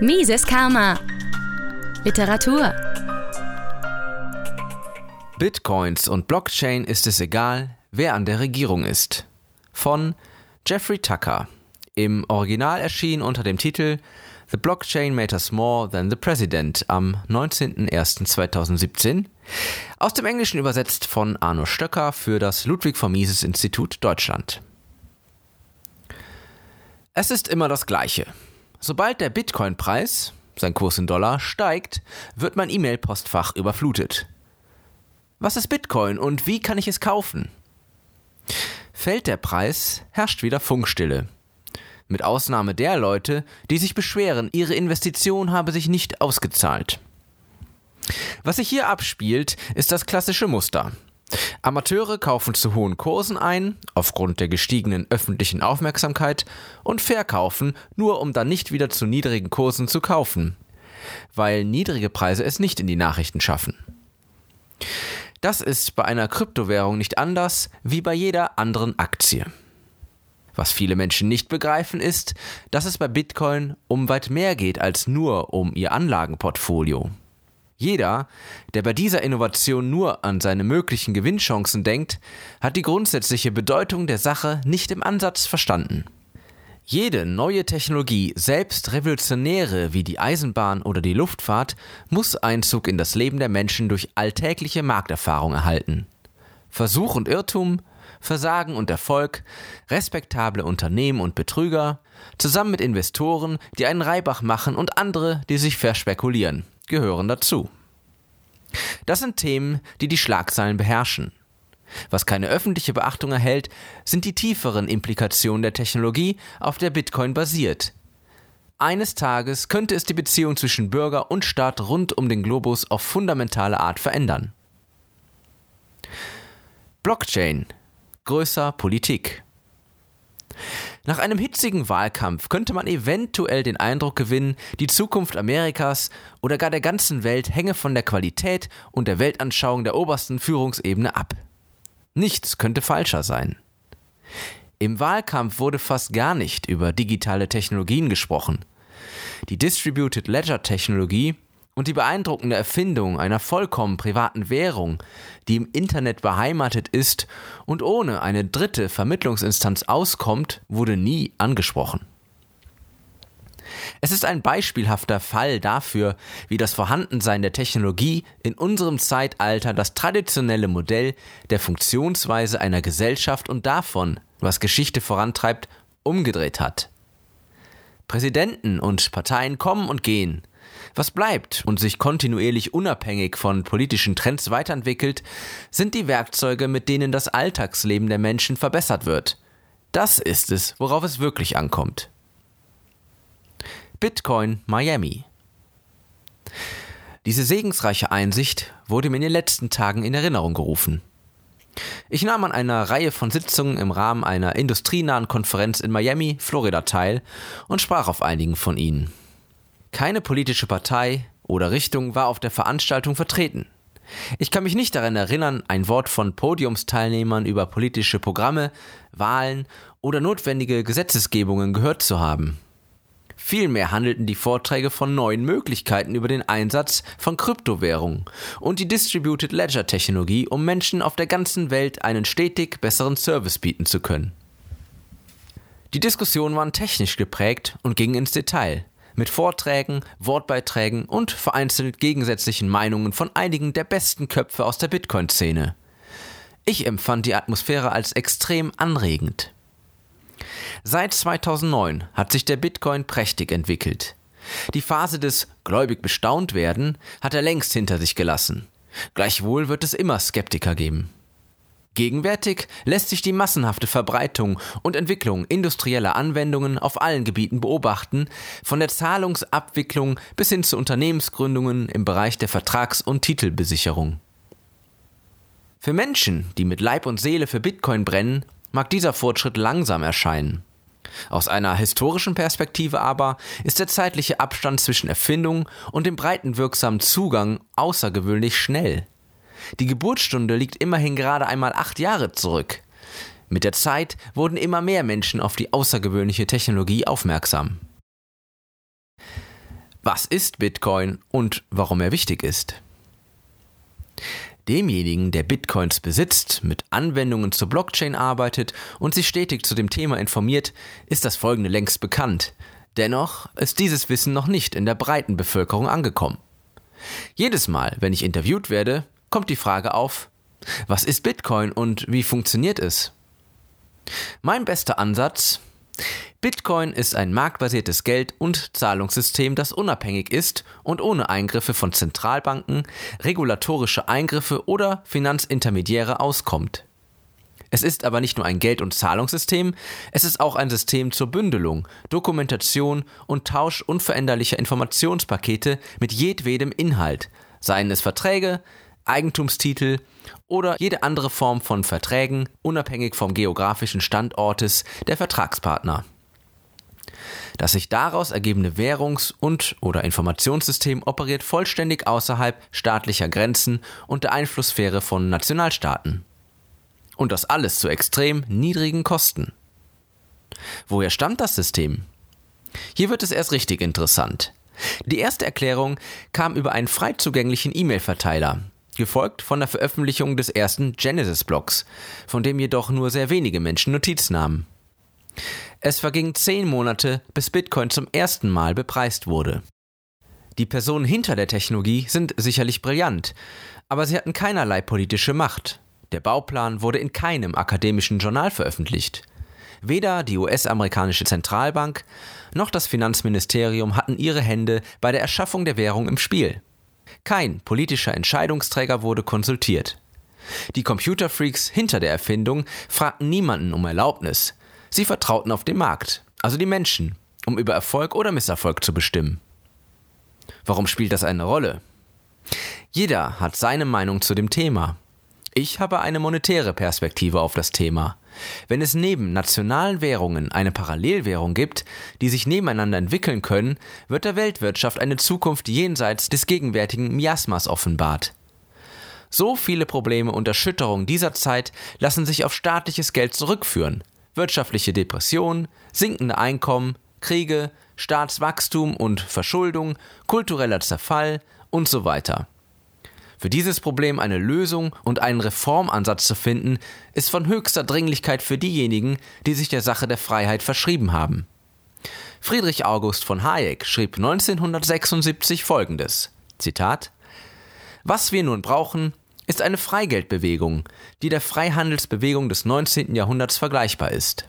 Mises Karma. Literatur. Bitcoins und Blockchain ist es egal, wer an der Regierung ist. Von Jeffrey Tucker. Im Original erschien unter dem Titel The Blockchain Matters More Than the President am 19.01.2017. Aus dem Englischen übersetzt von Arno Stöcker für das Ludwig von Mises Institut Deutschland. Es ist immer das Gleiche. Sobald der Bitcoin-Preis, sein Kurs in Dollar, steigt, wird mein E-Mail-Postfach überflutet. Was ist Bitcoin und wie kann ich es kaufen? Fällt der Preis, herrscht wieder Funkstille. Mit Ausnahme der Leute, die sich beschweren, ihre Investition habe sich nicht ausgezahlt. Was sich hier abspielt, ist das klassische Muster. Amateure kaufen zu hohen Kursen ein, aufgrund der gestiegenen öffentlichen Aufmerksamkeit, und verkaufen, nur um dann nicht wieder zu niedrigen Kursen zu kaufen, weil niedrige Preise es nicht in die Nachrichten schaffen. Das ist bei einer Kryptowährung nicht anders wie bei jeder anderen Aktie. Was viele Menschen nicht begreifen ist, dass es bei Bitcoin um weit mehr geht als nur um ihr Anlagenportfolio. Jeder, der bei dieser Innovation nur an seine möglichen Gewinnchancen denkt, hat die grundsätzliche Bedeutung der Sache nicht im Ansatz verstanden. Jede neue Technologie, selbst revolutionäre wie die Eisenbahn oder die Luftfahrt, muss Einzug in das Leben der Menschen durch alltägliche Markterfahrung erhalten. Versuch und Irrtum, Versagen und Erfolg, respektable Unternehmen und Betrüger, zusammen mit Investoren, die einen Reibach machen und andere, die sich verspekulieren gehören dazu. Das sind Themen, die die Schlagzeilen beherrschen. Was keine öffentliche Beachtung erhält, sind die tieferen Implikationen der Technologie, auf der Bitcoin basiert. Eines Tages könnte es die Beziehung zwischen Bürger und Staat rund um den Globus auf fundamentale Art verändern. Blockchain. Größer Politik. Nach einem hitzigen Wahlkampf könnte man eventuell den Eindruck gewinnen, die Zukunft Amerikas oder gar der ganzen Welt hänge von der Qualität und der Weltanschauung der obersten Führungsebene ab. Nichts könnte falscher sein. Im Wahlkampf wurde fast gar nicht über digitale Technologien gesprochen. Die Distributed Ledger Technologie und die beeindruckende Erfindung einer vollkommen privaten Währung, die im Internet beheimatet ist und ohne eine dritte Vermittlungsinstanz auskommt, wurde nie angesprochen. Es ist ein beispielhafter Fall dafür, wie das Vorhandensein der Technologie in unserem Zeitalter das traditionelle Modell der Funktionsweise einer Gesellschaft und davon, was Geschichte vorantreibt, umgedreht hat. Präsidenten und Parteien kommen und gehen, was bleibt und sich kontinuierlich unabhängig von politischen Trends weiterentwickelt, sind die Werkzeuge, mit denen das Alltagsleben der Menschen verbessert wird. Das ist es, worauf es wirklich ankommt. Bitcoin Miami Diese segensreiche Einsicht wurde mir in den letzten Tagen in Erinnerung gerufen. Ich nahm an einer Reihe von Sitzungen im Rahmen einer industrienahen Konferenz in Miami, Florida teil und sprach auf einigen von ihnen. Keine politische Partei oder Richtung war auf der Veranstaltung vertreten. Ich kann mich nicht daran erinnern, ein Wort von Podiumsteilnehmern über politische Programme, Wahlen oder notwendige Gesetzesgebungen gehört zu haben. Vielmehr handelten die Vorträge von neuen Möglichkeiten über den Einsatz von Kryptowährungen und die Distributed Ledger Technologie, um Menschen auf der ganzen Welt einen stetig besseren Service bieten zu können. Die Diskussionen waren technisch geprägt und gingen ins Detail mit Vorträgen, Wortbeiträgen und vereinzelt gegensätzlichen Meinungen von einigen der besten Köpfe aus der Bitcoin-Szene. Ich empfand die Atmosphäre als extrem anregend. Seit 2009 hat sich der Bitcoin prächtig entwickelt. Die Phase des gläubig bestaunt werden hat er längst hinter sich gelassen. Gleichwohl wird es immer Skeptiker geben. Gegenwärtig lässt sich die massenhafte Verbreitung und Entwicklung industrieller Anwendungen auf allen Gebieten beobachten, von der Zahlungsabwicklung bis hin zu Unternehmensgründungen im Bereich der Vertrags- und Titelbesicherung. Für Menschen, die mit Leib und Seele für Bitcoin brennen, mag dieser Fortschritt langsam erscheinen. Aus einer historischen Perspektive aber ist der zeitliche Abstand zwischen Erfindung und dem breiten wirksamen Zugang außergewöhnlich schnell. Die Geburtsstunde liegt immerhin gerade einmal acht Jahre zurück. Mit der Zeit wurden immer mehr Menschen auf die außergewöhnliche Technologie aufmerksam. Was ist Bitcoin und warum er wichtig ist? Demjenigen, der Bitcoins besitzt, mit Anwendungen zur Blockchain arbeitet und sich stetig zu dem Thema informiert, ist das folgende längst bekannt. Dennoch ist dieses Wissen noch nicht in der breiten Bevölkerung angekommen. Jedes Mal, wenn ich interviewt werde, kommt die Frage auf, was ist Bitcoin und wie funktioniert es? Mein bester Ansatz, Bitcoin ist ein marktbasiertes Geld- und Zahlungssystem, das unabhängig ist und ohne Eingriffe von Zentralbanken, regulatorische Eingriffe oder Finanzintermediäre auskommt. Es ist aber nicht nur ein Geld- und Zahlungssystem, es ist auch ein System zur Bündelung, Dokumentation und Tausch unveränderlicher Informationspakete mit jedwedem Inhalt, seien es Verträge, Eigentumstitel oder jede andere Form von Verträgen, unabhängig vom geografischen Standortes der Vertragspartner. Das sich daraus ergebende Währungs- und oder Informationssystem operiert vollständig außerhalb staatlicher Grenzen und der Einflusssphäre von Nationalstaaten. Und das alles zu extrem niedrigen Kosten. Woher stammt das System? Hier wird es erst richtig interessant. Die erste Erklärung kam über einen frei zugänglichen E-Mail-Verteiler, gefolgt von der Veröffentlichung des ersten Genesis-Blogs, von dem jedoch nur sehr wenige Menschen Notiz nahmen. Es vergingen zehn Monate, bis Bitcoin zum ersten Mal bepreist wurde. Die Personen hinter der Technologie sind sicherlich brillant, aber sie hatten keinerlei politische Macht. Der Bauplan wurde in keinem akademischen Journal veröffentlicht. Weder die US-amerikanische Zentralbank noch das Finanzministerium hatten ihre Hände bei der Erschaffung der Währung im Spiel. Kein politischer Entscheidungsträger wurde konsultiert. Die Computerfreaks hinter der Erfindung fragten niemanden um Erlaubnis. Sie vertrauten auf den Markt, also die Menschen, um über Erfolg oder Misserfolg zu bestimmen. Warum spielt das eine Rolle? Jeder hat seine Meinung zu dem Thema. Ich habe eine monetäre Perspektive auf das Thema. Wenn es neben nationalen Währungen eine Parallelwährung gibt, die sich nebeneinander entwickeln können, wird der Weltwirtschaft eine Zukunft jenseits des gegenwärtigen Miasmas offenbart. So viele Probleme und Erschütterungen dieser Zeit lassen sich auf staatliches Geld zurückführen. Wirtschaftliche Depression, sinkende Einkommen, Kriege, Staatswachstum und Verschuldung, kultureller Zerfall und so weiter. Für dieses Problem eine Lösung und einen Reformansatz zu finden, ist von höchster Dringlichkeit für diejenigen, die sich der Sache der Freiheit verschrieben haben. Friedrich August von Hayek schrieb 1976 folgendes: Zitat: Was wir nun brauchen, ist eine Freigeldbewegung, die der Freihandelsbewegung des 19. Jahrhunderts vergleichbar ist.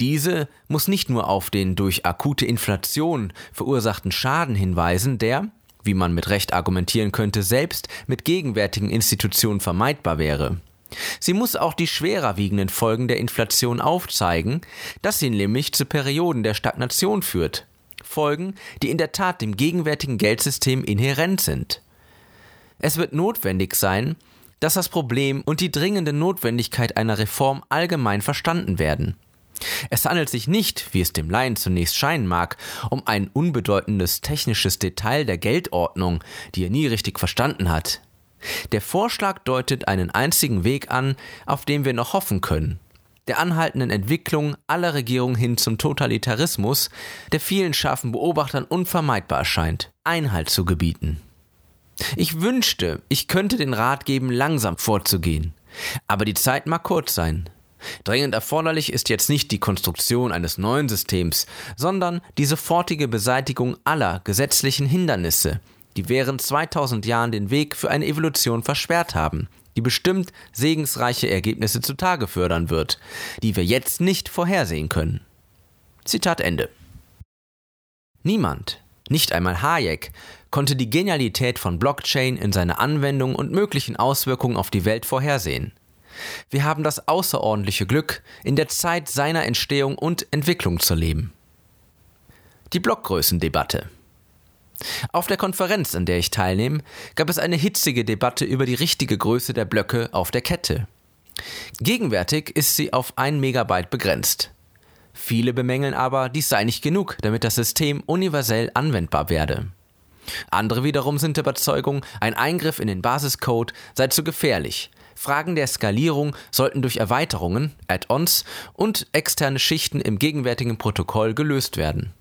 Diese muss nicht nur auf den durch akute Inflation verursachten Schaden hinweisen, der, wie man mit Recht argumentieren könnte, selbst mit gegenwärtigen Institutionen vermeidbar wäre. Sie muss auch die schwerer wiegenden Folgen der Inflation aufzeigen, dass sie nämlich zu Perioden der Stagnation führt. Folgen, die in der Tat dem gegenwärtigen Geldsystem inhärent sind. Es wird notwendig sein, dass das Problem und die dringende Notwendigkeit einer Reform allgemein verstanden werden. Es handelt sich nicht, wie es dem Laien zunächst scheinen mag, um ein unbedeutendes technisches Detail der Geldordnung, die er nie richtig verstanden hat. Der Vorschlag deutet einen einzigen Weg an, auf dem wir noch hoffen können. Der anhaltenden Entwicklung aller Regierungen hin zum Totalitarismus, der vielen scharfen Beobachtern unvermeidbar erscheint, Einhalt zu gebieten. Ich wünschte, ich könnte den Rat geben, langsam vorzugehen. Aber die Zeit mag kurz sein. Dringend erforderlich ist jetzt nicht die Konstruktion eines neuen Systems, sondern die sofortige Beseitigung aller gesetzlichen Hindernisse, die während 2000 Jahren den Weg für eine Evolution versperrt haben, die bestimmt segensreiche Ergebnisse zutage fördern wird, die wir jetzt nicht vorhersehen können. Zitat Ende. Niemand, nicht einmal Hayek, konnte die Genialität von Blockchain in seiner Anwendung und möglichen Auswirkungen auf die Welt vorhersehen. Wir haben das außerordentliche Glück, in der Zeit seiner Entstehung und Entwicklung zu leben. Die Blockgrößendebatte. Auf der Konferenz, an der ich teilnehme, gab es eine hitzige Debatte über die richtige Größe der Blöcke auf der Kette. Gegenwärtig ist sie auf 1 Megabyte begrenzt. Viele bemängeln aber, dies sei nicht genug, damit das System universell anwendbar werde. Andere wiederum sind der Überzeugung, ein Eingriff in den Basiscode sei zu gefährlich, Fragen der Skalierung sollten durch Erweiterungen, Add-ons und externe Schichten im gegenwärtigen Protokoll gelöst werden.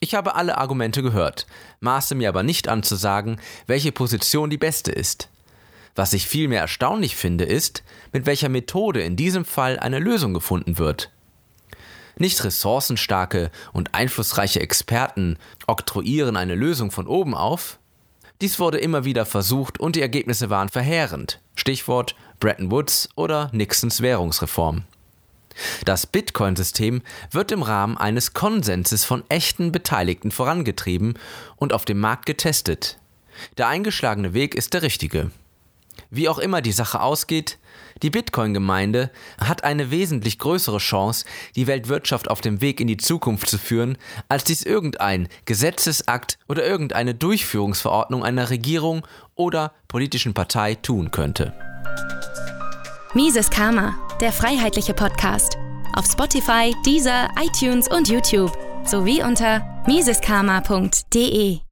Ich habe alle Argumente gehört, maße mir aber nicht an zu sagen, welche Position die beste ist. Was ich vielmehr erstaunlich finde, ist, mit welcher Methode in diesem Fall eine Lösung gefunden wird. Nicht ressourcenstarke und einflussreiche Experten oktroyieren eine Lösung von oben auf. Dies wurde immer wieder versucht und die Ergebnisse waren verheerend. Stichwort Bretton Woods oder Nixons Währungsreform. Das Bitcoin-System wird im Rahmen eines Konsenses von echten Beteiligten vorangetrieben und auf dem Markt getestet. Der eingeschlagene Weg ist der richtige. Wie auch immer die Sache ausgeht, die Bitcoin-Gemeinde hat eine wesentlich größere Chance, die Weltwirtschaft auf dem Weg in die Zukunft zu führen, als dies irgendein Gesetzesakt oder irgendeine Durchführungsverordnung einer Regierung oder politischen Partei tun könnte. Mises Karma, der freiheitliche Podcast. Auf Spotify, Deezer, iTunes und YouTube sowie unter miseskarma.de.